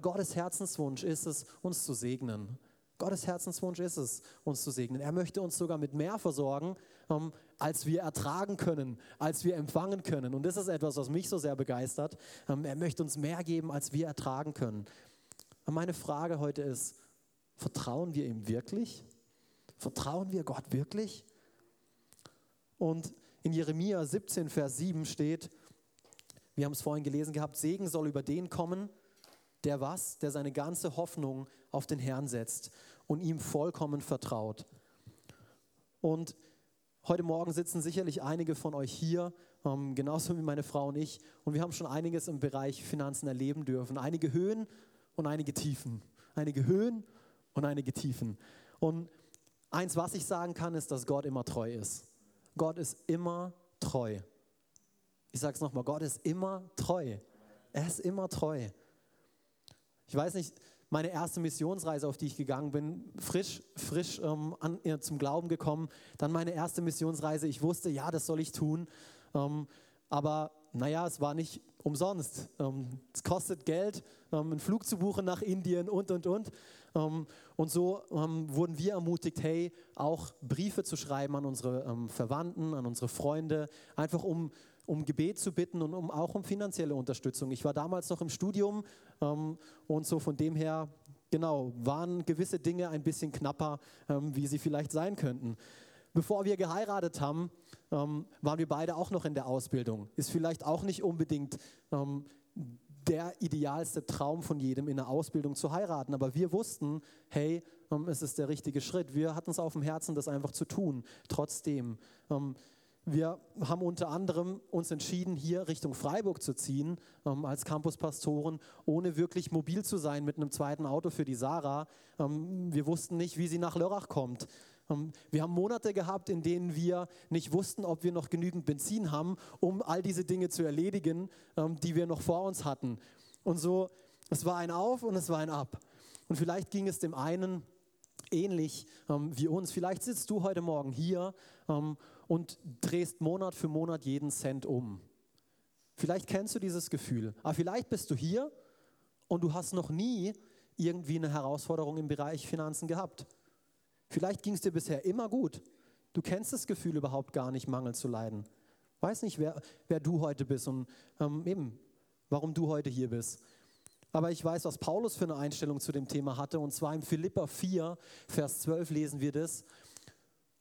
Gottes Herzenswunsch ist es, uns zu segnen. Gottes Herzenswunsch ist es, uns zu segnen. Er möchte uns sogar mit mehr versorgen, ähm, als wir ertragen können, als wir empfangen können. Und das ist etwas, was mich so sehr begeistert. Ähm, er möchte uns mehr geben, als wir ertragen können. Und meine Frage heute ist, vertrauen wir ihm wirklich? Vertrauen wir Gott wirklich? Und in Jeremia 17, Vers 7 steht, wir haben es vorhin gelesen gehabt, Segen soll über den kommen, der was? Der seine ganze Hoffnung auf den Herrn setzt und ihm vollkommen vertraut. Und heute Morgen sitzen sicherlich einige von euch hier, ähm, genauso wie meine Frau und ich, und wir haben schon einiges im Bereich Finanzen erleben dürfen. Einige Höhen und einige Tiefen. Einige Höhen und einige Tiefen. Und eins, was ich sagen kann, ist, dass Gott immer treu ist. Gott ist immer treu. Ich sage es nochmal, Gott ist immer treu. Er ist immer treu. Ich weiß nicht, meine erste Missionsreise, auf die ich gegangen bin, frisch, frisch ähm, an, äh, zum Glauben gekommen. Dann meine erste Missionsreise. Ich wusste, ja, das soll ich tun. Ähm, aber naja, es war nicht umsonst. Ähm, es kostet Geld, ähm, einen Flug zu buchen nach Indien und, und, und. Ähm, und so ähm, wurden wir ermutigt, hey, auch Briefe zu schreiben an unsere Verwandten, an unsere Freunde, einfach um um Gebet zu bitten und um, auch um finanzielle Unterstützung. Ich war damals noch im Studium ähm, und so von dem her, genau, waren gewisse Dinge ein bisschen knapper, ähm, wie sie vielleicht sein könnten. Bevor wir geheiratet haben, ähm, waren wir beide auch noch in der Ausbildung. Ist vielleicht auch nicht unbedingt ähm, der idealste Traum von jedem in der Ausbildung zu heiraten. Aber wir wussten, hey, ähm, es ist der richtige Schritt. Wir hatten es auf dem Herzen, das einfach zu tun. Trotzdem. Wir haben unter anderem uns entschieden, hier Richtung Freiburg zu ziehen ähm, als Campuspastoren, ohne wirklich mobil zu sein mit einem zweiten Auto für die Sarah. Ähm, wir wussten nicht, wie sie nach Lörrach kommt. Ähm, wir haben Monate gehabt, in denen wir nicht wussten, ob wir noch genügend Benzin haben, um all diese Dinge zu erledigen, ähm, die wir noch vor uns hatten. Und so, es war ein Auf und es war ein Ab. Und vielleicht ging es dem einen ähnlich ähm, wie uns. Vielleicht sitzt du heute Morgen hier ähm, und drehst Monat für Monat jeden Cent um. Vielleicht kennst du dieses Gefühl, aber vielleicht bist du hier und du hast noch nie irgendwie eine Herausforderung im Bereich Finanzen gehabt. Vielleicht ging es dir bisher immer gut. Du kennst das Gefühl überhaupt gar nicht, Mangel zu leiden. Weiß nicht, wer, wer du heute bist und ähm, eben, warum du heute hier bist. Aber ich weiß, was Paulus für eine Einstellung zu dem Thema hatte. Und zwar im Philippa 4, Vers 12 lesen wir das.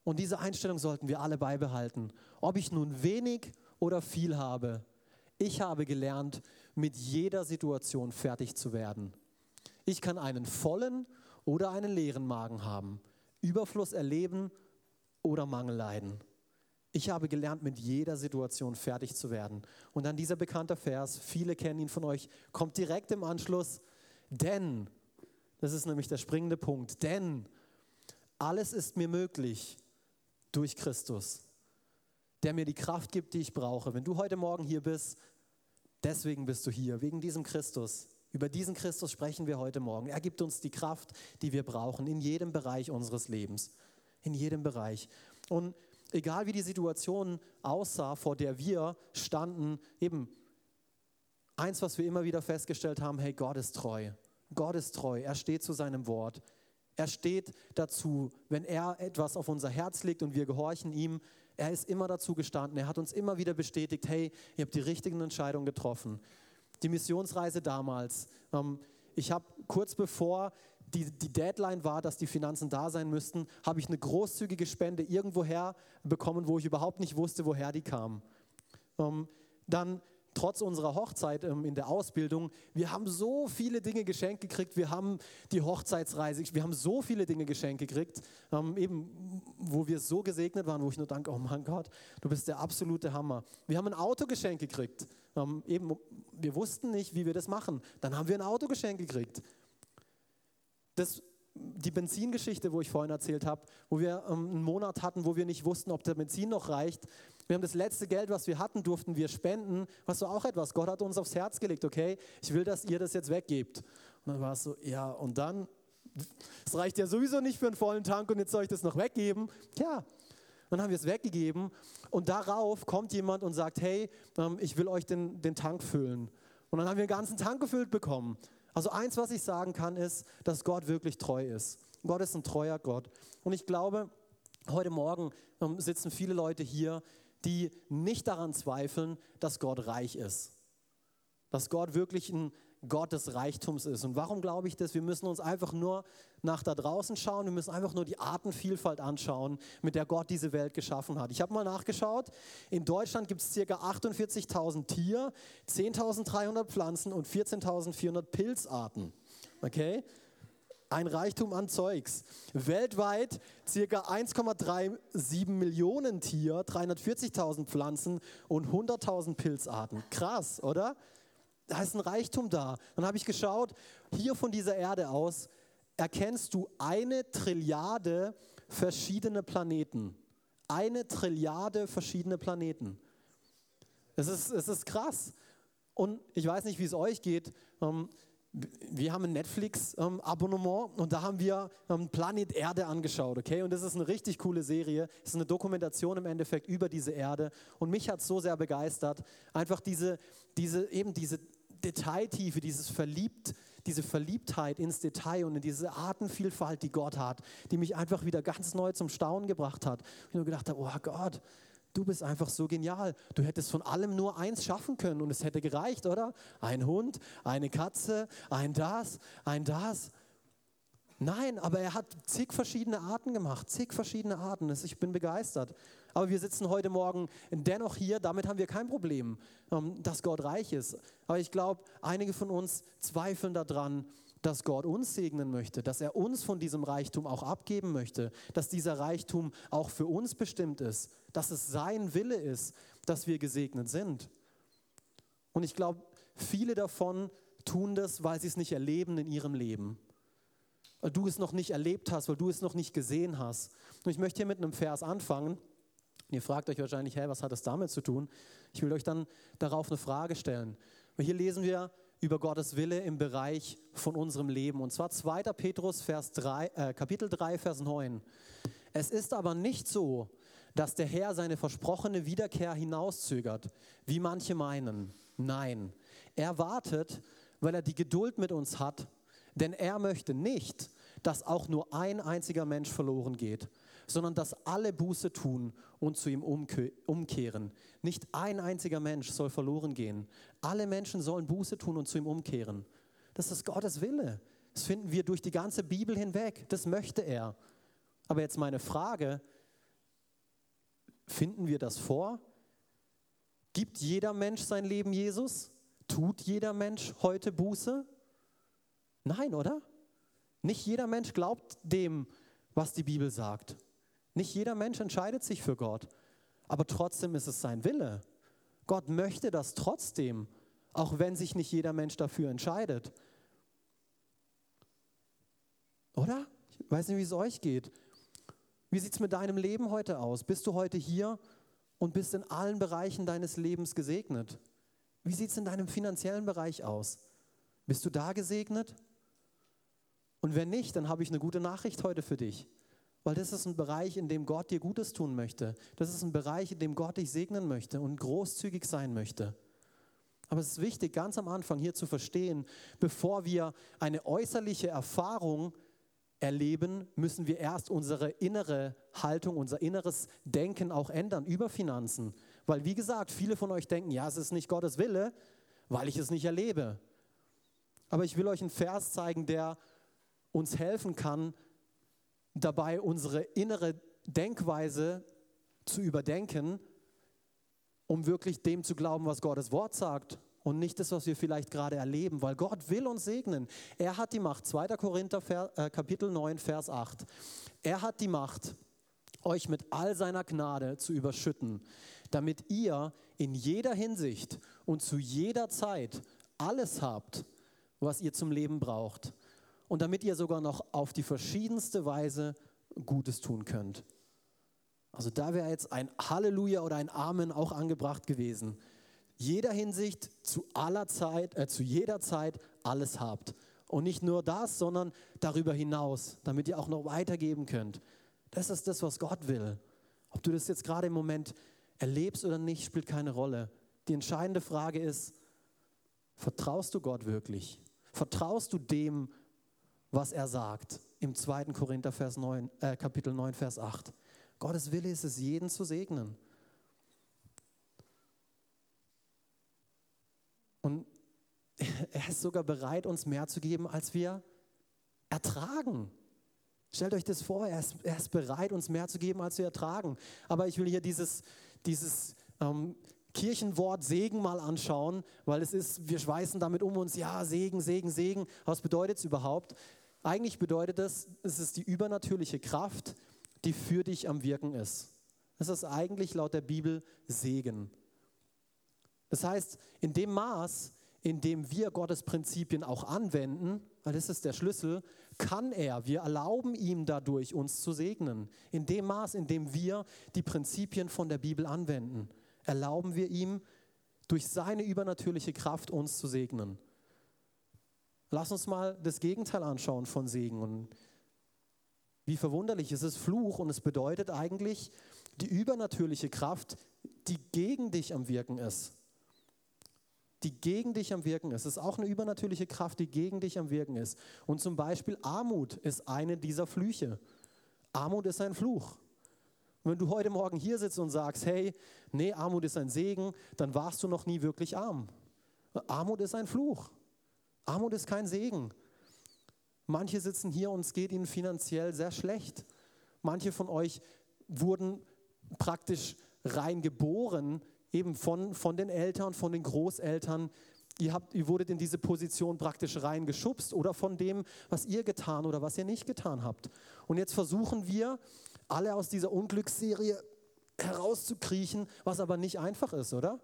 Und diese Einstellung sollten wir alle beibehalten. Ob ich nun wenig oder viel habe, ich habe gelernt, mit jeder Situation fertig zu werden. Ich kann einen vollen oder einen leeren Magen haben, Überfluss erleben oder Mangel leiden. Ich habe gelernt, mit jeder Situation fertig zu werden. Und dann dieser bekannte Vers, viele kennen ihn von euch, kommt direkt im Anschluss, denn, das ist nämlich der springende Punkt, denn alles ist mir möglich durch Christus, der mir die Kraft gibt, die ich brauche. Wenn du heute Morgen hier bist, deswegen bist du hier, wegen diesem Christus. Über diesen Christus sprechen wir heute Morgen. Er gibt uns die Kraft, die wir brauchen, in jedem Bereich unseres Lebens. In jedem Bereich. Und egal wie die Situation aussah, vor der wir standen, eben eins, was wir immer wieder festgestellt haben, hey, Gott ist treu. Gott ist treu. Er steht zu seinem Wort. Er steht dazu, wenn er etwas auf unser Herz legt und wir gehorchen ihm. Er ist immer dazu gestanden. Er hat uns immer wieder bestätigt, hey, ihr habt die richtigen Entscheidungen getroffen. Die Missionsreise damals. Ähm, ich habe kurz bevor die, die Deadline war, dass die Finanzen da sein müssten, habe ich eine großzügige Spende irgendwoher bekommen, wo ich überhaupt nicht wusste, woher die kam. Ähm, dann trotz unserer Hochzeit ähm, in der Ausbildung, wir haben so viele Dinge geschenkt gekriegt, wir haben die Hochzeitsreise, wir haben so viele Dinge geschenkt gekriegt, ähm, eben wo wir so gesegnet waren, wo ich nur danke, oh mein Gott, du bist der absolute Hammer. Wir haben ein Auto geschenkt gekriegt, ähm, eben, wir wussten nicht, wie wir das machen, dann haben wir ein Auto geschenkt gekriegt. Das, die Benzingeschichte, wo ich vorhin erzählt habe, wo wir ähm, einen Monat hatten, wo wir nicht wussten, ob der Benzin noch reicht. Wir haben das letzte Geld, was wir hatten, durften wir spenden. Was so auch etwas. Gott hat uns aufs Herz gelegt, okay, ich will, dass ihr das jetzt weggebt. Und dann war es so, ja, und dann, es reicht ja sowieso nicht für einen vollen Tank und jetzt soll ich das noch weggeben. Ja, dann haben wir es weggegeben und darauf kommt jemand und sagt, hey, ähm, ich will euch den, den Tank füllen. Und dann haben wir einen ganzen Tank gefüllt bekommen. Also eins, was ich sagen kann, ist, dass Gott wirklich treu ist. Gott ist ein treuer Gott. Und ich glaube, heute Morgen ähm, sitzen viele Leute hier, die nicht daran zweifeln, dass Gott reich ist. Dass Gott wirklich ein Gott des Reichtums ist. Und warum glaube ich das? Wir müssen uns einfach nur nach da draußen schauen. Wir müssen einfach nur die Artenvielfalt anschauen, mit der Gott diese Welt geschaffen hat. Ich habe mal nachgeschaut. In Deutschland gibt es ca. 48.000 Tier, 10.300 Pflanzen und 14.400 Pilzarten. Okay? Ein Reichtum an Zeugs. Weltweit ca. 1,37 Millionen Tier, 340.000 Pflanzen und 100.000 Pilzarten. Krass, oder? Da ist ein Reichtum da. Dann habe ich geschaut, hier von dieser Erde aus erkennst du eine Trilliarde verschiedene Planeten. Eine Trilliarde verschiedene Planeten. Es ist, es ist krass. Und ich weiß nicht, wie es euch geht. Ähm, wir haben ein Netflix-Abonnement ähm, und da haben wir ähm, Planet Erde angeschaut, okay? Und das ist eine richtig coole Serie. Es ist eine Dokumentation im Endeffekt über diese Erde. Und mich hat es so sehr begeistert, einfach diese, diese, eben diese Detailtiefe, dieses Verliebt, diese Verliebtheit ins Detail und in diese Artenvielfalt, die Gott hat, die mich einfach wieder ganz neu zum Staunen gebracht hat. Ich nur gedacht oh Gott, du bist einfach so genial. Du hättest von allem nur eins schaffen können und es hätte gereicht, oder? Ein Hund, eine Katze, ein das, ein das. Nein, aber er hat zig verschiedene Arten gemacht, zig verschiedene Arten. Ich bin begeistert. Aber wir sitzen heute Morgen dennoch hier, damit haben wir kein Problem, ähm, dass Gott reich ist. Aber ich glaube, einige von uns zweifeln daran, dass Gott uns segnen möchte, dass er uns von diesem Reichtum auch abgeben möchte, dass dieser Reichtum auch für uns bestimmt ist, dass es sein Wille ist, dass wir gesegnet sind. Und ich glaube, viele davon tun das, weil sie es nicht erleben in ihrem Leben. Weil du es noch nicht erlebt hast, weil du es noch nicht gesehen hast. Und ich möchte hier mit einem Vers anfangen. Und ihr fragt euch wahrscheinlich, hey, was hat das damit zu tun? Ich will euch dann darauf eine Frage stellen. Und hier lesen wir über Gottes Wille im Bereich von unserem Leben. Und zwar 2. Petrus, Vers 3, äh, Kapitel 3, Vers 9. Es ist aber nicht so, dass der Herr seine versprochene Wiederkehr hinauszögert, wie manche meinen. Nein, er wartet, weil er die Geduld mit uns hat, denn er möchte nicht, dass auch nur ein einziger Mensch verloren geht, sondern dass alle Buße tun und zu ihm umkehren. Nicht ein einziger Mensch soll verloren gehen. Alle Menschen sollen Buße tun und zu ihm umkehren. Das ist Gottes Wille. Das finden wir durch die ganze Bibel hinweg. Das möchte er. Aber jetzt meine Frage, finden wir das vor? Gibt jeder Mensch sein Leben Jesus? Tut jeder Mensch heute Buße? Nein, oder? Nicht jeder Mensch glaubt dem, was die Bibel sagt. Nicht jeder Mensch entscheidet sich für Gott, aber trotzdem ist es sein Wille. Gott möchte das trotzdem, auch wenn sich nicht jeder Mensch dafür entscheidet. Oder? Ich weiß nicht, wie es euch geht. Wie sieht es mit deinem Leben heute aus? Bist du heute hier und bist in allen Bereichen deines Lebens gesegnet? Wie sieht es in deinem finanziellen Bereich aus? Bist du da gesegnet? Und wenn nicht, dann habe ich eine gute Nachricht heute für dich. Weil das ist ein Bereich, in dem Gott dir Gutes tun möchte. Das ist ein Bereich, in dem Gott dich segnen möchte und großzügig sein möchte. Aber es ist wichtig, ganz am Anfang hier zu verstehen, bevor wir eine äußerliche Erfahrung erleben, müssen wir erst unsere innere Haltung, unser inneres Denken auch ändern über Finanzen. Weil, wie gesagt, viele von euch denken, ja, es ist nicht Gottes Wille, weil ich es nicht erlebe. Aber ich will euch einen Vers zeigen, der uns helfen kann, dabei, unsere innere Denkweise zu überdenken, um wirklich dem zu glauben, was Gottes Wort sagt und nicht das, was wir vielleicht gerade erleben, weil Gott will uns segnen. Er hat die Macht. 2. Korinther äh, Kapitel 9, Vers 8. Er hat die Macht, euch mit all seiner Gnade zu überschütten, damit ihr in jeder Hinsicht und zu jeder Zeit alles habt, was ihr zum Leben braucht und damit ihr sogar noch auf die verschiedenste Weise Gutes tun könnt. Also da wäre jetzt ein Halleluja oder ein Amen auch angebracht gewesen. Jeder Hinsicht, zu aller Zeit, äh, zu jeder Zeit alles habt. Und nicht nur das, sondern darüber hinaus, damit ihr auch noch weitergeben könnt. Das ist das, was Gott will. Ob du das jetzt gerade im Moment erlebst oder nicht, spielt keine Rolle. Die entscheidende Frage ist, vertraust du Gott wirklich? Vertraust du dem, was er sagt? Im 2. Korinther Vers 9, äh, Kapitel 9, Vers 8. Gottes Wille ist es, jeden zu segnen. Und er ist sogar bereit, uns mehr zu geben, als wir ertragen. Stellt euch das vor, er ist, er ist bereit, uns mehr zu geben, als wir ertragen. Aber ich will hier dieses, dieses ähm, Kirchenwort Segen mal anschauen, weil es ist, wir schweißen damit um uns, ja, Segen, Segen, Segen. Was bedeutet es überhaupt? Eigentlich bedeutet es, es ist die übernatürliche Kraft, die für dich am Wirken ist. Das ist eigentlich laut der Bibel Segen. Das heißt, in dem Maß, in dem wir Gottes Prinzipien auch anwenden, weil das ist der Schlüssel, kann er, wir erlauben ihm dadurch, uns zu segnen. In dem Maß, in dem wir die Prinzipien von der Bibel anwenden, erlauben wir ihm, durch seine übernatürliche Kraft uns zu segnen. Lass uns mal das Gegenteil anschauen von Segen. Und wie verwunderlich, es ist Fluch und es bedeutet eigentlich die übernatürliche Kraft, die gegen dich am Wirken ist die gegen dich am Wirken ist. Es ist auch eine übernatürliche Kraft, die gegen dich am Wirken ist. Und zum Beispiel Armut ist eine dieser Flüche. Armut ist ein Fluch. Und wenn du heute Morgen hier sitzt und sagst, hey, nee, Armut ist ein Segen, dann warst du noch nie wirklich arm. Armut ist ein Fluch. Armut ist kein Segen. Manche sitzen hier und es geht ihnen finanziell sehr schlecht. Manche von euch wurden praktisch rein geboren eben von, von den Eltern, von den Großeltern. Ihr, habt, ihr wurdet in diese Position praktisch reingeschubst oder von dem, was ihr getan oder was ihr nicht getan habt. Und jetzt versuchen wir, alle aus dieser Unglücksserie herauszukriechen, was aber nicht einfach ist, oder?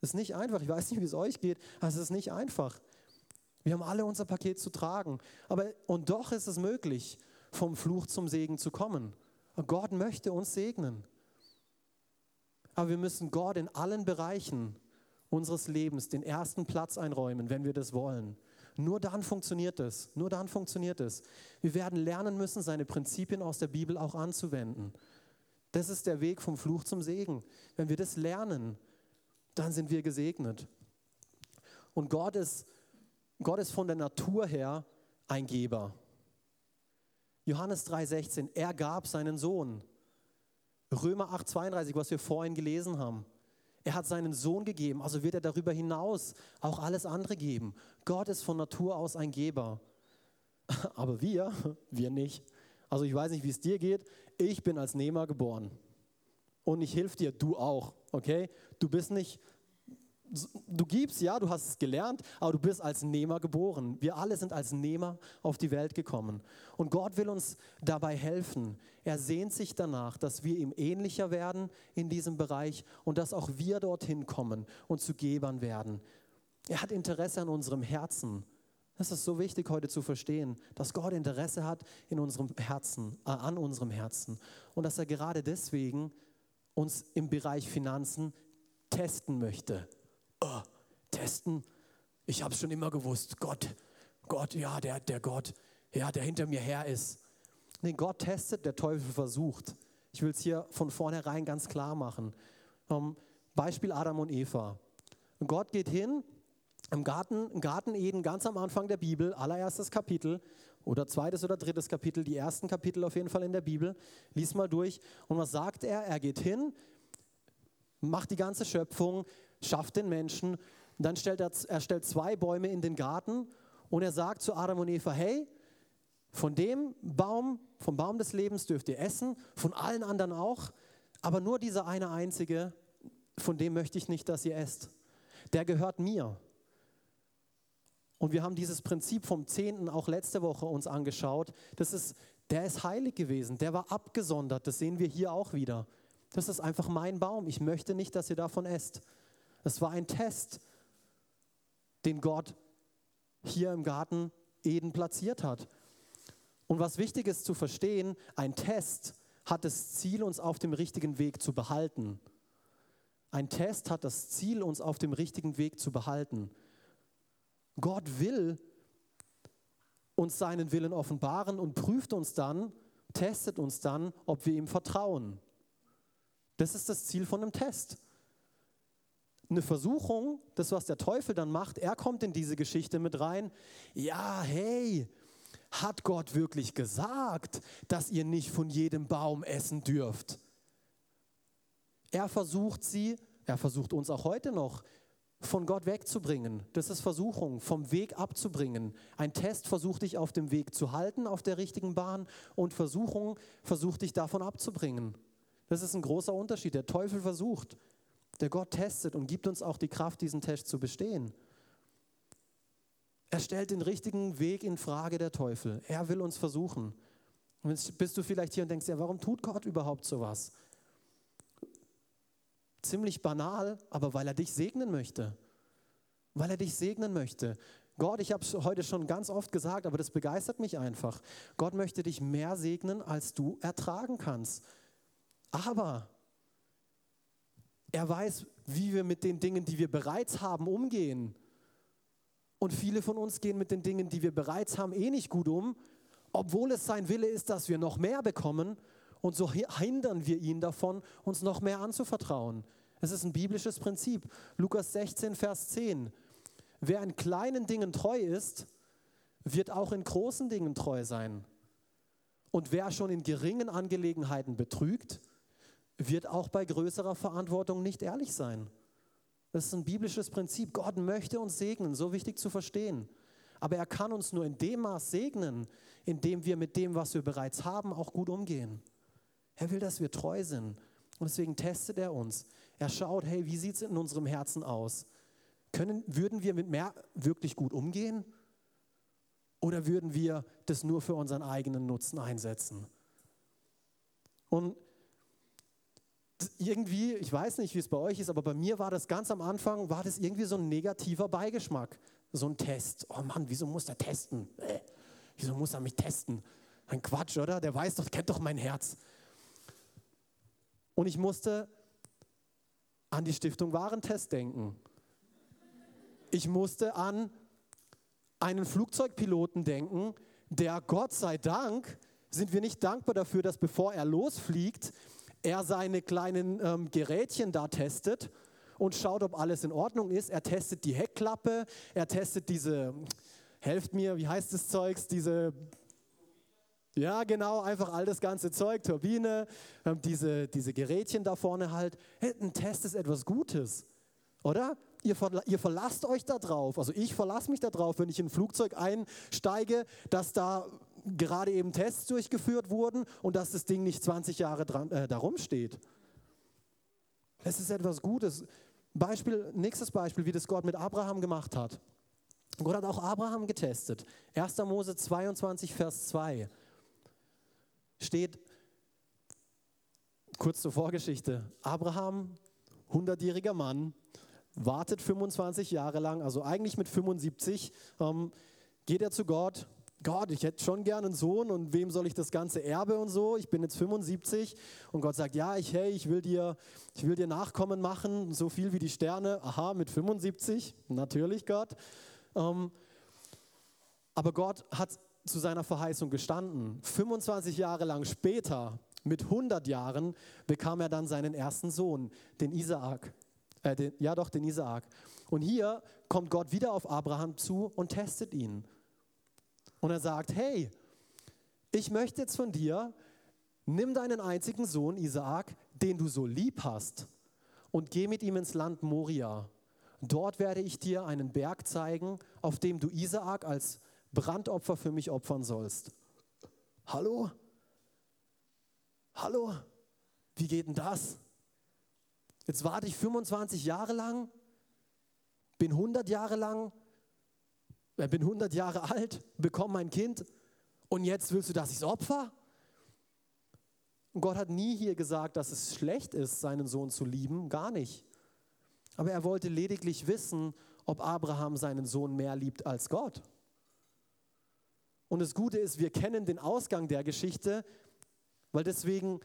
Ist nicht einfach. Ich weiß nicht, wie es euch geht, aber es ist nicht einfach. Wir haben alle unser Paket zu tragen. Aber, und doch ist es möglich, vom Fluch zum Segen zu kommen. Gott möchte uns segnen. Aber wir müssen Gott in allen Bereichen unseres Lebens den ersten Platz einräumen, wenn wir das wollen. Nur dann funktioniert es. Nur dann funktioniert es. Wir werden lernen müssen, seine Prinzipien aus der Bibel auch anzuwenden. Das ist der Weg vom Fluch zum Segen. Wenn wir das lernen, dann sind wir gesegnet. Und Gott ist, Gott ist von der Natur her ein Geber. Johannes 3:16, er gab seinen Sohn. Römer 8, 32, was wir vorhin gelesen haben. Er hat seinen Sohn gegeben, also wird er darüber hinaus auch alles andere geben. Gott ist von Natur aus ein Geber. Aber wir, wir nicht. Also ich weiß nicht, wie es dir geht. Ich bin als Nehmer geboren. Und ich helfe dir, du auch. Okay? Du bist nicht du gibst, ja, du hast es gelernt, aber du bist als Nehmer geboren. Wir alle sind als Nehmer auf die Welt gekommen. Und Gott will uns dabei helfen. Er sehnt sich danach, dass wir ihm ähnlicher werden in diesem Bereich und dass auch wir dorthin kommen und zu Gebern werden. Er hat Interesse an unserem Herzen. Das ist so wichtig heute zu verstehen, dass Gott Interesse hat in unserem Herzen, äh, an unserem Herzen und dass er gerade deswegen uns im Bereich Finanzen testen möchte oh, testen. Ich habe es schon immer gewusst. Gott, Gott, ja, der, der Gott, ja, der hinter mir her ist. Nee, Gott testet, der Teufel versucht. Ich will es hier von vornherein ganz klar machen. Um, Beispiel Adam und Eva. Gott geht hin im Garten, im Garten Eden, ganz am Anfang der Bibel, allererstes Kapitel oder zweites oder drittes Kapitel, die ersten Kapitel auf jeden Fall in der Bibel. Lies mal durch. Und was sagt er? Er geht hin, macht die ganze Schöpfung, schafft den Menschen. Dann stellt er, er stellt zwei Bäume in den Garten und er sagt zu Adam und Eva, hey, von dem Baum, vom Baum des Lebens dürft ihr essen, von allen anderen auch, aber nur dieser eine einzige, von dem möchte ich nicht, dass ihr esst. Der gehört mir. Und wir haben dieses Prinzip vom Zehnten auch letzte Woche uns angeschaut. Das ist, der ist heilig gewesen, der war abgesondert. Das sehen wir hier auch wieder. Das ist einfach mein Baum. Ich möchte nicht, dass ihr davon esst. Es war ein Test, den Gott hier im Garten Eden platziert hat. Und was wichtig ist zu verstehen, ein Test hat das Ziel, uns auf dem richtigen Weg zu behalten. Ein Test hat das Ziel, uns auf dem richtigen Weg zu behalten. Gott will uns seinen Willen offenbaren und prüft uns dann, testet uns dann, ob wir ihm vertrauen. Das ist das Ziel von einem Test. Eine Versuchung, das, was der Teufel dann macht, er kommt in diese Geschichte mit rein. Ja, hey, hat Gott wirklich gesagt, dass ihr nicht von jedem Baum essen dürft? Er versucht sie, er versucht uns auch heute noch, von Gott wegzubringen. Das ist Versuchung, vom Weg abzubringen. Ein Test versucht dich auf dem Weg zu halten, auf der richtigen Bahn, und Versuchung versucht dich davon abzubringen. Das ist ein großer Unterschied. Der Teufel versucht, der Gott testet und gibt uns auch die Kraft, diesen Test zu bestehen. Er stellt den richtigen Weg in Frage, der Teufel. Er will uns versuchen. Und jetzt bist du vielleicht hier und denkst, ja, warum tut Gott überhaupt sowas? Ziemlich banal, aber weil er dich segnen möchte. Weil er dich segnen möchte. Gott, ich habe es heute schon ganz oft gesagt, aber das begeistert mich einfach. Gott möchte dich mehr segnen, als du ertragen kannst. Aber er weiß, wie wir mit den Dingen, die wir bereits haben, umgehen. Und viele von uns gehen mit den Dingen, die wir bereits haben, eh nicht gut um, obwohl es sein Wille ist, dass wir noch mehr bekommen. Und so hindern wir ihn davon, uns noch mehr anzuvertrauen. Es ist ein biblisches Prinzip. Lukas 16, Vers 10. Wer in kleinen Dingen treu ist, wird auch in großen Dingen treu sein. Und wer schon in geringen Angelegenheiten betrügt, wird auch bei größerer Verantwortung nicht ehrlich sein. Das ist ein biblisches Prinzip. Gott möchte uns segnen, so wichtig zu verstehen. Aber er kann uns nur in dem Maß segnen, in dem wir mit dem, was wir bereits haben, auch gut umgehen. Er will, dass wir treu sind. Und deswegen testet er uns. Er schaut, hey, wie sieht es in unserem Herzen aus? Können, würden wir mit mehr wirklich gut umgehen? Oder würden wir das nur für unseren eigenen Nutzen einsetzen? Und irgendwie, ich weiß nicht, wie es bei euch ist, aber bei mir war das ganz am Anfang, war das irgendwie so ein negativer Beigeschmack. So ein Test. Oh Mann, wieso muss er testen? Äh, wieso muss er mich testen? Ein Quatsch, oder? Der weiß doch, kennt doch mein Herz. Und ich musste an die Stiftung Warentest denken. Ich musste an einen Flugzeugpiloten denken, der Gott sei Dank, sind wir nicht dankbar dafür, dass bevor er losfliegt, er seine kleinen ähm, Gerätchen da testet und schaut, ob alles in Ordnung ist. Er testet die Heckklappe, er testet diese, helft mir, wie heißt das Zeugs, diese, ja genau, einfach all das ganze Zeug, Turbine, ähm, diese, diese Gerätchen da vorne halt. Ein Test ist etwas Gutes, oder? Ihr, ihr verlasst euch da drauf, also ich verlasse mich da drauf, wenn ich in ein Flugzeug einsteige, dass da gerade eben Tests durchgeführt wurden und dass das Ding nicht 20 Jahre dran, äh, darum steht. Es ist etwas Gutes. Beispiel, nächstes Beispiel, wie das Gott mit Abraham gemacht hat. Gott hat auch Abraham getestet. 1. Mose 22, Vers 2 steht, kurz zur Vorgeschichte, Abraham, 100-jähriger Mann, wartet 25 Jahre lang, also eigentlich mit 75, ähm, geht er zu Gott Gott, ich hätte schon gerne einen Sohn und wem soll ich das ganze Erbe und so? Ich bin jetzt 75 und Gott sagt, ja, ich, hey, ich will dir, ich will dir Nachkommen machen, so viel wie die Sterne. Aha, mit 75, natürlich Gott. Ähm, aber Gott hat zu seiner Verheißung gestanden. 25 Jahre lang später, mit 100 Jahren, bekam er dann seinen ersten Sohn, den Isaak. Äh, den, ja doch, den Isaak. Und hier kommt Gott wieder auf Abraham zu und testet ihn. Und er sagt, hey, ich möchte jetzt von dir, nimm deinen einzigen Sohn Isaak, den du so lieb hast, und geh mit ihm ins Land Moria. Dort werde ich dir einen Berg zeigen, auf dem du Isaak als Brandopfer für mich opfern sollst. Hallo? Hallo? Wie geht denn das? Jetzt warte ich 25 Jahre lang, bin 100 Jahre lang bin 100 Jahre alt, bekomme mein Kind und jetzt willst du, dass ich es opfer? Und Gott hat nie hier gesagt, dass es schlecht ist, seinen Sohn zu lieben, gar nicht. Aber er wollte lediglich wissen, ob Abraham seinen Sohn mehr liebt als Gott. Und das Gute ist, wir kennen den Ausgang der Geschichte, weil deswegen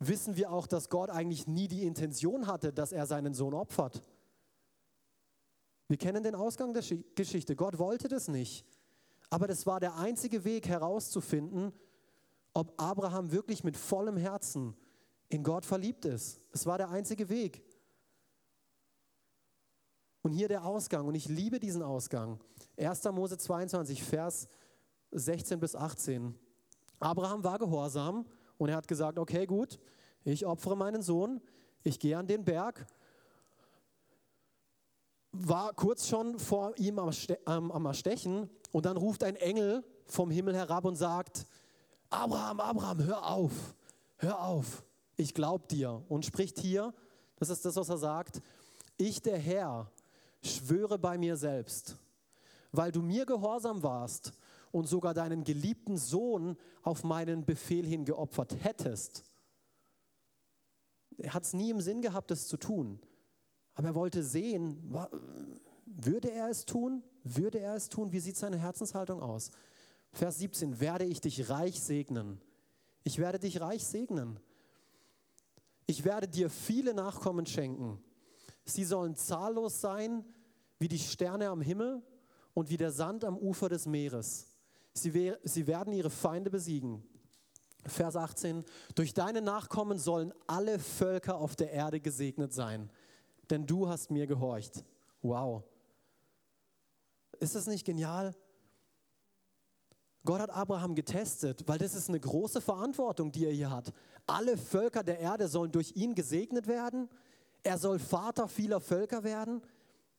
wissen wir auch, dass Gott eigentlich nie die Intention hatte, dass er seinen Sohn opfert. Wir kennen den Ausgang der Geschichte. Gott wollte das nicht. Aber das war der einzige Weg herauszufinden, ob Abraham wirklich mit vollem Herzen in Gott verliebt ist. Es war der einzige Weg. Und hier der Ausgang. Und ich liebe diesen Ausgang. 1. Mose 22, Vers 16 bis 18. Abraham war gehorsam und er hat gesagt, okay, gut, ich opfere meinen Sohn, ich gehe an den Berg, war kurz schon vor ihm am, Erstechen und dann ruft ein Engel vom Himmel herab und sagt, Abraham, Abraham, hör auf, hör auf, ich glaub dir. Und spricht hier, das ist das, was er sagt, ich der Herr schwöre bei mir selbst, weil du mir gehorsam warst und sogar deinen geliebten Sohn auf meinen Befehl hin geopfert hättest. Er hat es nie im Sinn gehabt, das zu tun. Aber er wollte sehen, würde er es tun? Würde er es tun? Wie sieht seine Herzenshaltung aus? Vers 17, werde ich dich reich segnen. Ich werde dich reich segnen. Ich werde dir viele Nachkommen schenken. Sie sollen zahllos sein wie die Sterne am Himmel und wie der Sand am Ufer des Meeres. Sie, sie werden ihre Feinde besiegen. Vers 18, durch deine Nachkommen sollen alle Völker auf der Erde gesegnet sein, denn du hast mir gehorcht. Wow. Ist das nicht genial? Gott hat Abraham getestet, weil das ist eine große Verantwortung, die er hier hat. Alle Völker der Erde sollen durch ihn gesegnet werden. Er soll Vater vieler Völker werden.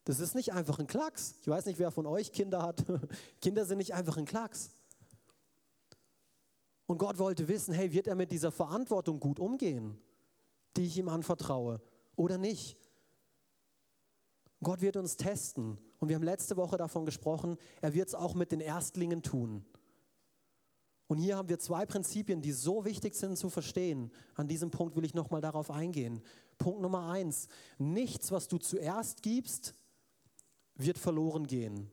Das ist nicht einfach ein Klacks. Ich weiß nicht, wer von euch Kinder hat. Kinder sind nicht einfach ein Klacks. Und Gott wollte wissen, hey, wird er mit dieser Verantwortung gut umgehen, die ich ihm anvertraue oder nicht? Gott wird uns testen. Und wir haben letzte Woche davon gesprochen, er wird es auch mit den Erstlingen tun. Und hier haben wir zwei Prinzipien, die so wichtig sind zu verstehen. An diesem Punkt will ich nochmal darauf eingehen. Punkt Nummer eins, nichts, was du zuerst gibst, wird verloren gehen.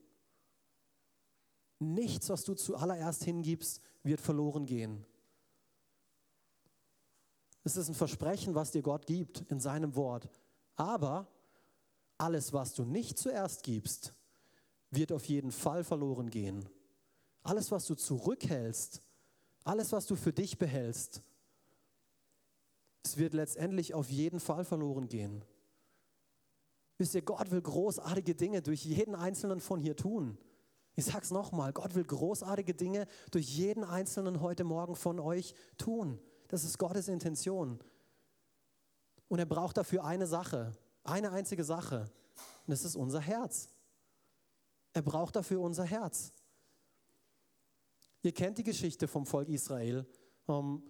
Nichts, was du zuallererst hingibst, wird verloren gehen. Es ist ein Versprechen, was dir Gott gibt in seinem Wort. Aber alles, was du nicht zuerst gibst, wird auf jeden Fall verloren gehen. Alles, was du zurückhältst, alles, was du für dich behältst, es wird letztendlich auf jeden Fall verloren gehen. Wisst ihr, Gott will großartige Dinge durch jeden einzelnen von hier tun. Ich sage es nochmal, Gott will großartige Dinge durch jeden einzelnen heute Morgen von euch tun. Das ist Gottes Intention. Und er braucht dafür eine Sache, eine einzige Sache. Und das ist unser Herz. Er braucht dafür unser Herz. Ihr kennt die Geschichte vom Volk Israel. Ähm,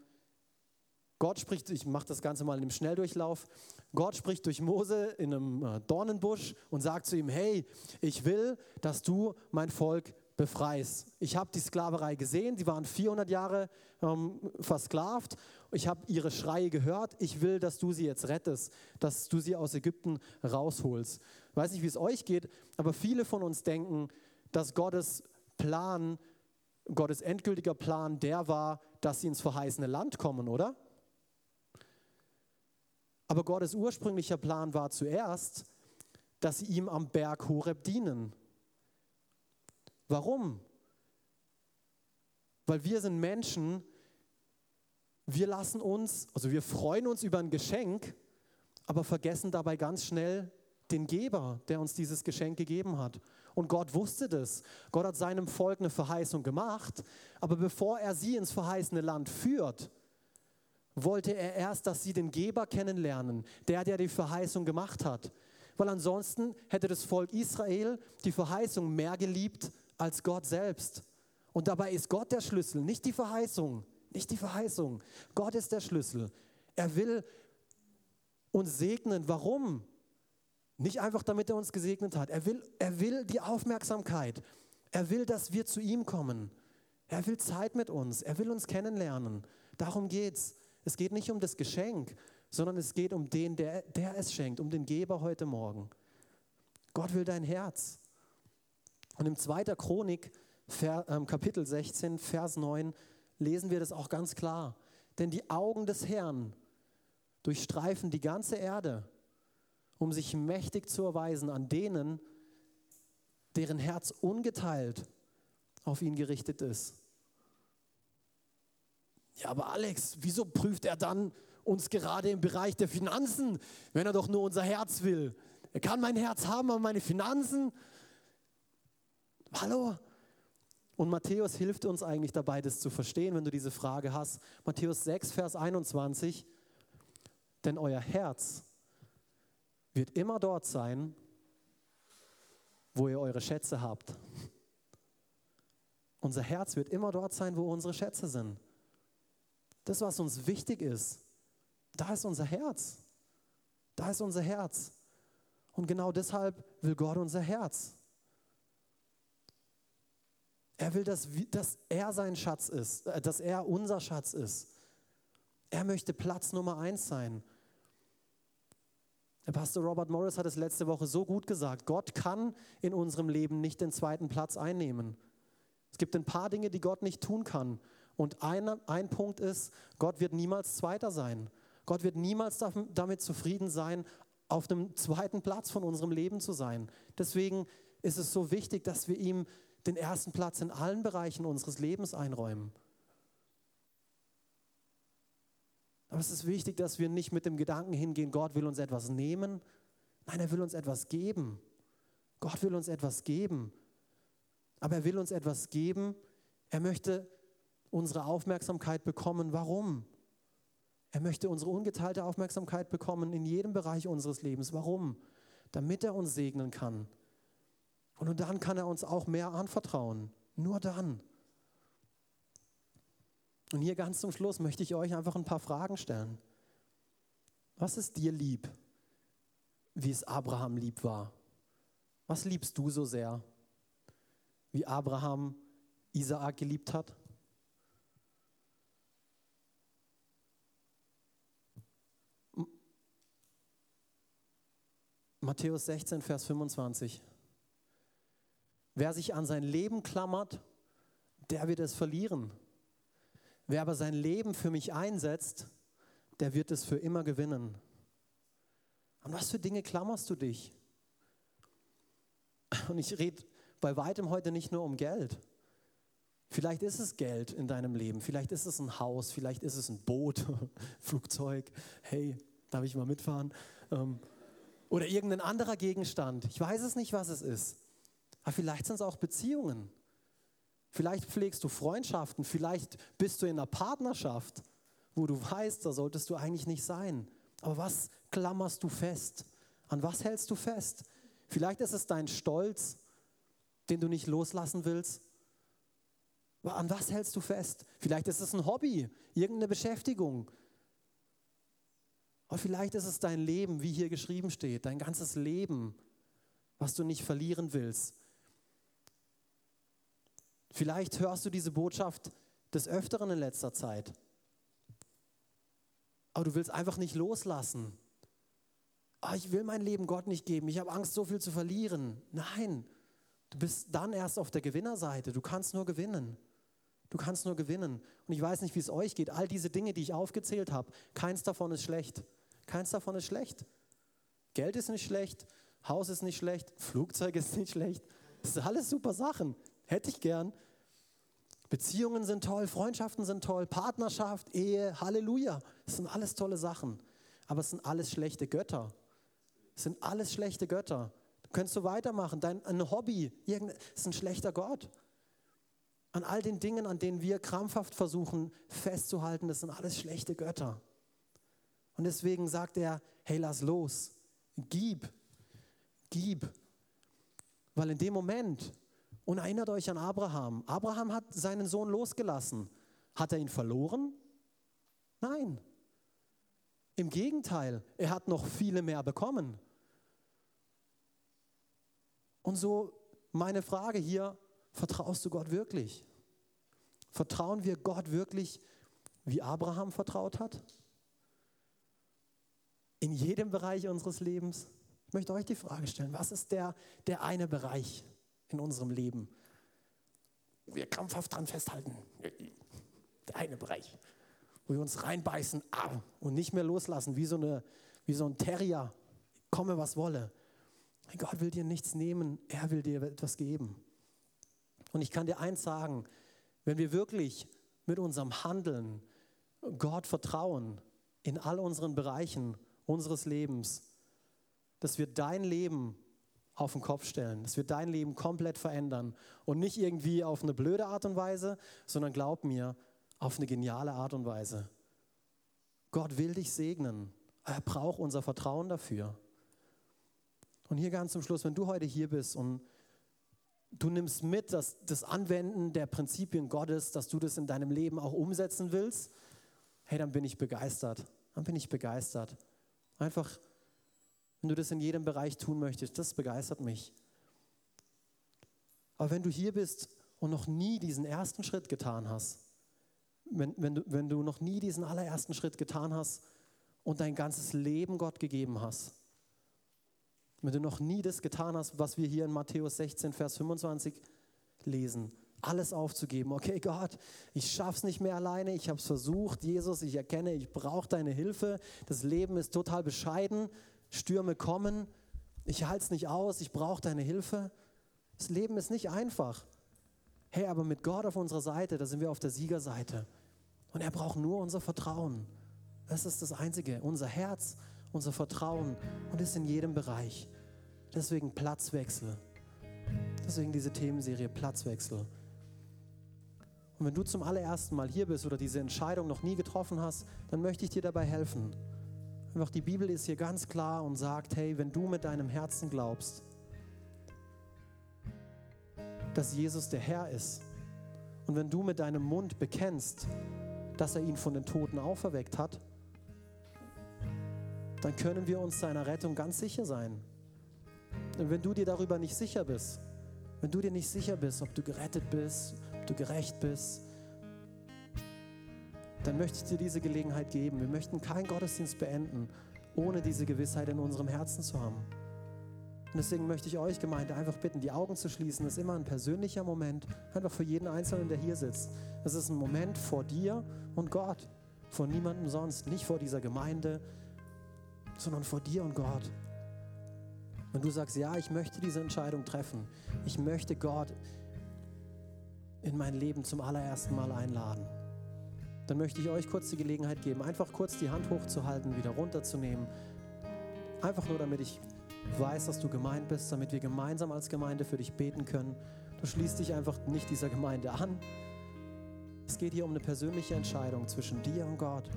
Gott spricht, ich mache das Ganze mal in einem Schnelldurchlauf. Gott spricht durch Mose in einem äh, Dornenbusch und sagt zu ihm: Hey, ich will, dass du mein Volk befreist. Ich habe die Sklaverei gesehen, die waren 400 Jahre ähm, versklavt. Ich habe ihre Schreie gehört. Ich will, dass du sie jetzt rettest, dass du sie aus Ägypten rausholst. Ich weiß nicht, wie es euch geht, aber viele von uns denken, dass Gottes Plan, Gottes endgültiger Plan der war, dass sie ins verheißene Land kommen, oder? Aber Gottes ursprünglicher Plan war zuerst, dass sie ihm am Berg Horeb dienen. Warum? Weil wir sind Menschen, wir lassen uns, also wir freuen uns über ein Geschenk, aber vergessen dabei ganz schnell den Geber, der uns dieses Geschenk gegeben hat. Und Gott wusste das. Gott hat seinem Volk eine Verheißung gemacht, aber bevor er sie ins verheißene Land führt, wollte er erst, dass sie den Geber kennenlernen, der, der die Verheißung gemacht hat. Weil ansonsten hätte das Volk Israel die Verheißung mehr geliebt als Gott selbst. Und dabei ist Gott der Schlüssel, nicht die Verheißung, nicht die Verheißung. Gott ist der Schlüssel. Er will uns segnen. Warum? Nicht einfach, damit er uns gesegnet hat. Er will, er will die Aufmerksamkeit. Er will, dass wir zu ihm kommen. Er will Zeit mit uns. Er will uns kennenlernen. Darum geht's. Es geht nicht um das Geschenk, sondern es geht um den, der, der es schenkt, um den Geber heute Morgen. Gott will dein Herz. Und im 2. Chronik, ähm, Kapitel 16, Vers 9, lesen wir das auch ganz klar. Denn die Augen des Herrn durchstreifen die ganze Erde, um sich mächtig zu erweisen an denen, deren Herz ungeteilt auf ihn gerichtet ist. Ja, aber Alex, wieso prüft er dann uns gerade im Bereich der Finanzen, wenn er doch nur unser Herz will? Er kann mein Herz haben, aber meine Finanzen. Hallo? Und Matthäus hilft uns eigentlich dabei, das zu verstehen, wenn du diese Frage hast. Matthäus 6, Vers 21. Denn euer Herz wird immer dort sein, wo ihr eure Schätze habt. Unser Herz wird immer dort sein, wo unsere Schätze sind. Das, was uns wichtig ist, da ist unser Herz. Da ist unser Herz. Und genau deshalb will Gott unser Herz. Er will, dass, dass er sein Schatz ist, äh, dass er unser Schatz ist. Er möchte Platz Nummer eins sein. Der Pastor Robert Morris hat es letzte Woche so gut gesagt. Gott kann in unserem Leben nicht den zweiten Platz einnehmen. Es gibt ein paar Dinge, die Gott nicht tun kann. Und ein, ein Punkt ist, Gott wird niemals Zweiter sein. Gott wird niemals damit zufrieden sein, auf dem zweiten Platz von unserem Leben zu sein. Deswegen ist es so wichtig, dass wir ihm den ersten Platz in allen Bereichen unseres Lebens einräumen. Aber es ist wichtig, dass wir nicht mit dem Gedanken hingehen, Gott will uns etwas nehmen. Nein, er will uns etwas geben. Gott will uns etwas geben. Aber er will uns etwas geben. Er möchte unsere Aufmerksamkeit bekommen. Warum? Er möchte unsere ungeteilte Aufmerksamkeit bekommen in jedem Bereich unseres Lebens. Warum? Damit er uns segnen kann. Und nur dann kann er uns auch mehr anvertrauen. Nur dann. Und hier ganz zum Schluss möchte ich euch einfach ein paar Fragen stellen. Was ist dir lieb, wie es Abraham lieb war? Was liebst du so sehr, wie Abraham Isaak geliebt hat? Matthäus 16, Vers 25. Wer sich an sein Leben klammert, der wird es verlieren. Wer aber sein Leben für mich einsetzt, der wird es für immer gewinnen. An was für Dinge klammerst du dich? Und ich rede bei weitem heute nicht nur um Geld. Vielleicht ist es Geld in deinem Leben, vielleicht ist es ein Haus, vielleicht ist es ein Boot, Flugzeug. Hey, darf ich mal mitfahren? Ähm, oder irgendein anderer Gegenstand. Ich weiß es nicht, was es ist. Aber vielleicht sind es auch Beziehungen. Vielleicht pflegst du Freundschaften, vielleicht bist du in einer Partnerschaft, wo du weißt, da solltest du eigentlich nicht sein. Aber was klammerst du fest? An was hältst du fest? Vielleicht ist es dein Stolz, den du nicht loslassen willst. Aber an was hältst du fest? Vielleicht ist es ein Hobby, irgendeine Beschäftigung. Aber vielleicht ist es dein Leben, wie hier geschrieben steht, dein ganzes Leben, was du nicht verlieren willst. Vielleicht hörst du diese Botschaft des Öfteren in letzter Zeit. Aber du willst einfach nicht loslassen. Oh, ich will mein Leben Gott nicht geben. Ich habe Angst, so viel zu verlieren. Nein, du bist dann erst auf der Gewinnerseite. Du kannst nur gewinnen. Du kannst nur gewinnen. Und ich weiß nicht, wie es euch geht. All diese Dinge, die ich aufgezählt habe, keins davon ist schlecht. Keins davon ist schlecht. Geld ist nicht schlecht, Haus ist nicht schlecht, Flugzeug ist nicht schlecht. Das sind alles super Sachen. Hätte ich gern. Beziehungen sind toll, Freundschaften sind toll, Partnerschaft, Ehe, Halleluja. Das sind alles tolle Sachen. Aber es sind alles schlechte Götter. Es sind alles schlechte Götter. Du könntest so weitermachen. Dein ein Hobby, ist ein schlechter Gott. An all den Dingen, an denen wir krampfhaft versuchen festzuhalten, das sind alles schlechte Götter. Und deswegen sagt er, hey, lass los, gib, gib. Weil in dem Moment, und erinnert euch an Abraham. Abraham hat seinen Sohn losgelassen. Hat er ihn verloren? Nein. Im Gegenteil, er hat noch viele mehr bekommen. Und so meine Frage hier, vertraust du Gott wirklich? Vertrauen wir Gott wirklich, wie Abraham vertraut hat? In jedem Bereich unseres Lebens? Ich möchte euch die Frage stellen, was ist der, der eine Bereich, in unserem Leben. Wir krampfhaft dran festhalten. Der eine Bereich. Wo wir uns reinbeißen ah, und nicht mehr loslassen, wie so, eine, wie so ein Terrier. Komme, was wolle. Gott will dir nichts nehmen, er will dir etwas geben. Und ich kann dir eins sagen, wenn wir wirklich mit unserem Handeln Gott vertrauen in all unseren Bereichen unseres Lebens, dass wir dein Leben auf den Kopf stellen, dass wir dein Leben komplett verändern und nicht irgendwie auf eine blöde Art und Weise, sondern glaub mir, auf eine geniale Art und Weise. Gott will dich segnen. Er braucht unser Vertrauen dafür. Und hier ganz zum Schluss, wenn du heute hier bist und du nimmst mit, dass das Anwenden der Prinzipien Gottes, dass du das in deinem Leben auch umsetzen willst, hey, dann bin ich begeistert. Dann bin ich begeistert. Einfach, wenn du das in jedem Bereich tun möchtest, das begeistert mich. Aber wenn du hier bist und noch nie diesen ersten Schritt getan hast, wenn, wenn, du, wenn du noch nie diesen allerersten Schritt getan hast und dein ganzes Leben Gott gegeben hast, wenn du noch nie das getan hast, was wir hier in Matthäus 16, Vers 25 lesen, alles aufzugeben. Okay, Gott, ich schaff's nicht mehr alleine. Ich habe es versucht. Jesus, ich erkenne, ich brauche deine Hilfe. Das Leben ist total bescheiden. Stürme kommen. Ich halte es nicht aus. Ich brauche deine Hilfe. Das Leben ist nicht einfach. Hey, aber mit Gott auf unserer Seite, da sind wir auf der Siegerseite. Und er braucht nur unser Vertrauen. Das ist das Einzige. Unser Herz, unser Vertrauen und ist in jedem Bereich. Deswegen Platzwechsel. Deswegen diese Themenserie Platzwechsel. Und wenn du zum allerersten Mal hier bist oder diese Entscheidung noch nie getroffen hast, dann möchte ich dir dabei helfen. Einfach die Bibel ist hier ganz klar und sagt, hey, wenn du mit deinem Herzen glaubst, dass Jesus der Herr ist und wenn du mit deinem Mund bekennst, dass er ihn von den Toten auferweckt hat, dann können wir uns seiner Rettung ganz sicher sein. Und wenn du dir darüber nicht sicher bist, wenn du dir nicht sicher bist, ob du gerettet bist, ob du gerecht bist, dann möchte ich dir diese Gelegenheit geben. Wir möchten keinen Gottesdienst beenden, ohne diese Gewissheit in unserem Herzen zu haben. Und deswegen möchte ich euch, Gemeinde, einfach bitten, die Augen zu schließen. Das ist immer ein persönlicher Moment, einfach für jeden Einzelnen, der hier sitzt. Das ist ein Moment vor dir und Gott, vor niemandem sonst, nicht vor dieser Gemeinde, sondern vor dir und Gott. Wenn du sagst, ja, ich möchte diese Entscheidung treffen, ich möchte Gott in mein Leben zum allerersten Mal einladen, dann möchte ich euch kurz die Gelegenheit geben, einfach kurz die Hand hochzuhalten, wieder runterzunehmen. Einfach nur, damit ich weiß, dass du gemeint bist, damit wir gemeinsam als Gemeinde für dich beten können. Du schließt dich einfach nicht dieser Gemeinde an. Es geht hier um eine persönliche Entscheidung zwischen dir und Gott.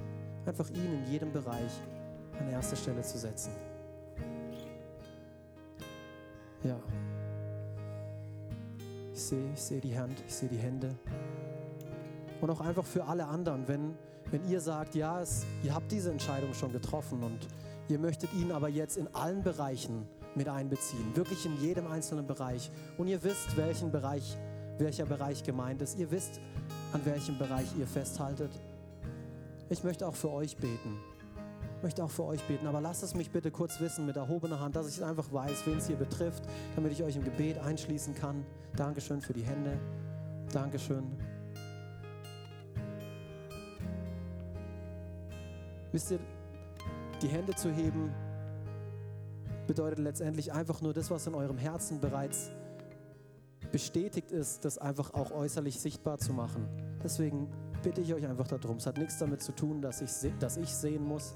Einfach ihn in jedem Bereich an erster Stelle zu setzen. Ja. Ich sehe ich seh die Hand, ich sehe die Hände. Und auch einfach für alle anderen, wenn, wenn ihr sagt, ja, es, ihr habt diese Entscheidung schon getroffen und ihr möchtet ihn aber jetzt in allen Bereichen mit einbeziehen, wirklich in jedem einzelnen Bereich. Und ihr wisst, welchen Bereich, welcher Bereich gemeint ist. Ihr wisst, an welchem Bereich ihr festhaltet. Ich möchte auch für euch beten möchte auch für euch beten, aber lasst es mich bitte kurz wissen mit erhobener Hand, dass ich einfach weiß, wen es hier betrifft, damit ich euch im Gebet einschließen kann. Dankeschön für die Hände. Dankeschön. Wisst ihr, die Hände zu heben bedeutet letztendlich einfach nur das, was in eurem Herzen bereits bestätigt ist, das einfach auch äußerlich sichtbar zu machen. Deswegen bitte ich euch einfach darum. Es hat nichts damit zu tun, dass ich, dass ich sehen muss,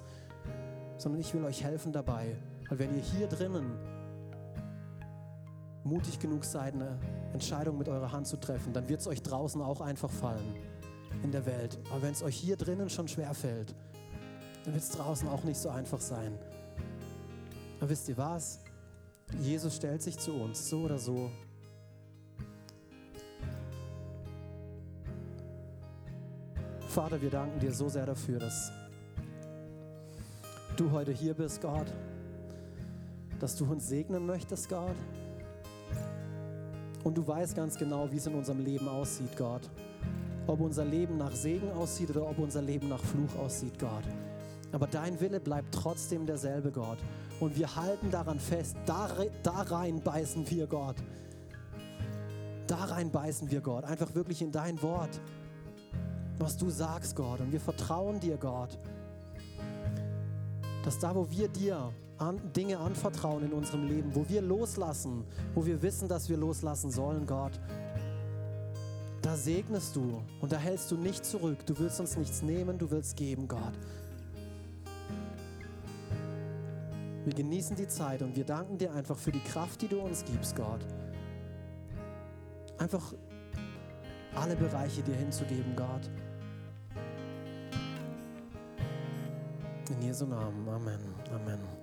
sondern ich will euch helfen dabei. Weil wenn ihr hier drinnen mutig genug seid, eine Entscheidung mit eurer Hand zu treffen, dann wird es euch draußen auch einfach fallen in der Welt. Aber wenn es euch hier drinnen schon schwer fällt, dann wird es draußen auch nicht so einfach sein. Aber wisst ihr was? Jesus stellt sich zu uns, so oder so. Vater, wir danken dir so sehr dafür, dass du heute hier bist, Gott, dass du uns segnen möchtest, Gott. Und du weißt ganz genau, wie es in unserem Leben aussieht, Gott. Ob unser Leben nach Segen aussieht oder ob unser Leben nach Fluch aussieht, Gott. Aber dein Wille bleibt trotzdem derselbe, Gott. Und wir halten daran fest, da, da rein beißen wir, Gott. Da rein beißen wir, Gott. Einfach wirklich in dein Wort, was du sagst, Gott. Und wir vertrauen dir, Gott dass da, wo wir dir Dinge anvertrauen in unserem Leben, wo wir loslassen, wo wir wissen, dass wir loslassen sollen, Gott, da segnest du und da hältst du nicht zurück. Du willst uns nichts nehmen, du willst geben, Gott. Wir genießen die Zeit und wir danken dir einfach für die Kraft, die du uns gibst, Gott. Einfach alle Bereiche dir hinzugeben, Gott. In Jesu Namen. Amen. Amen.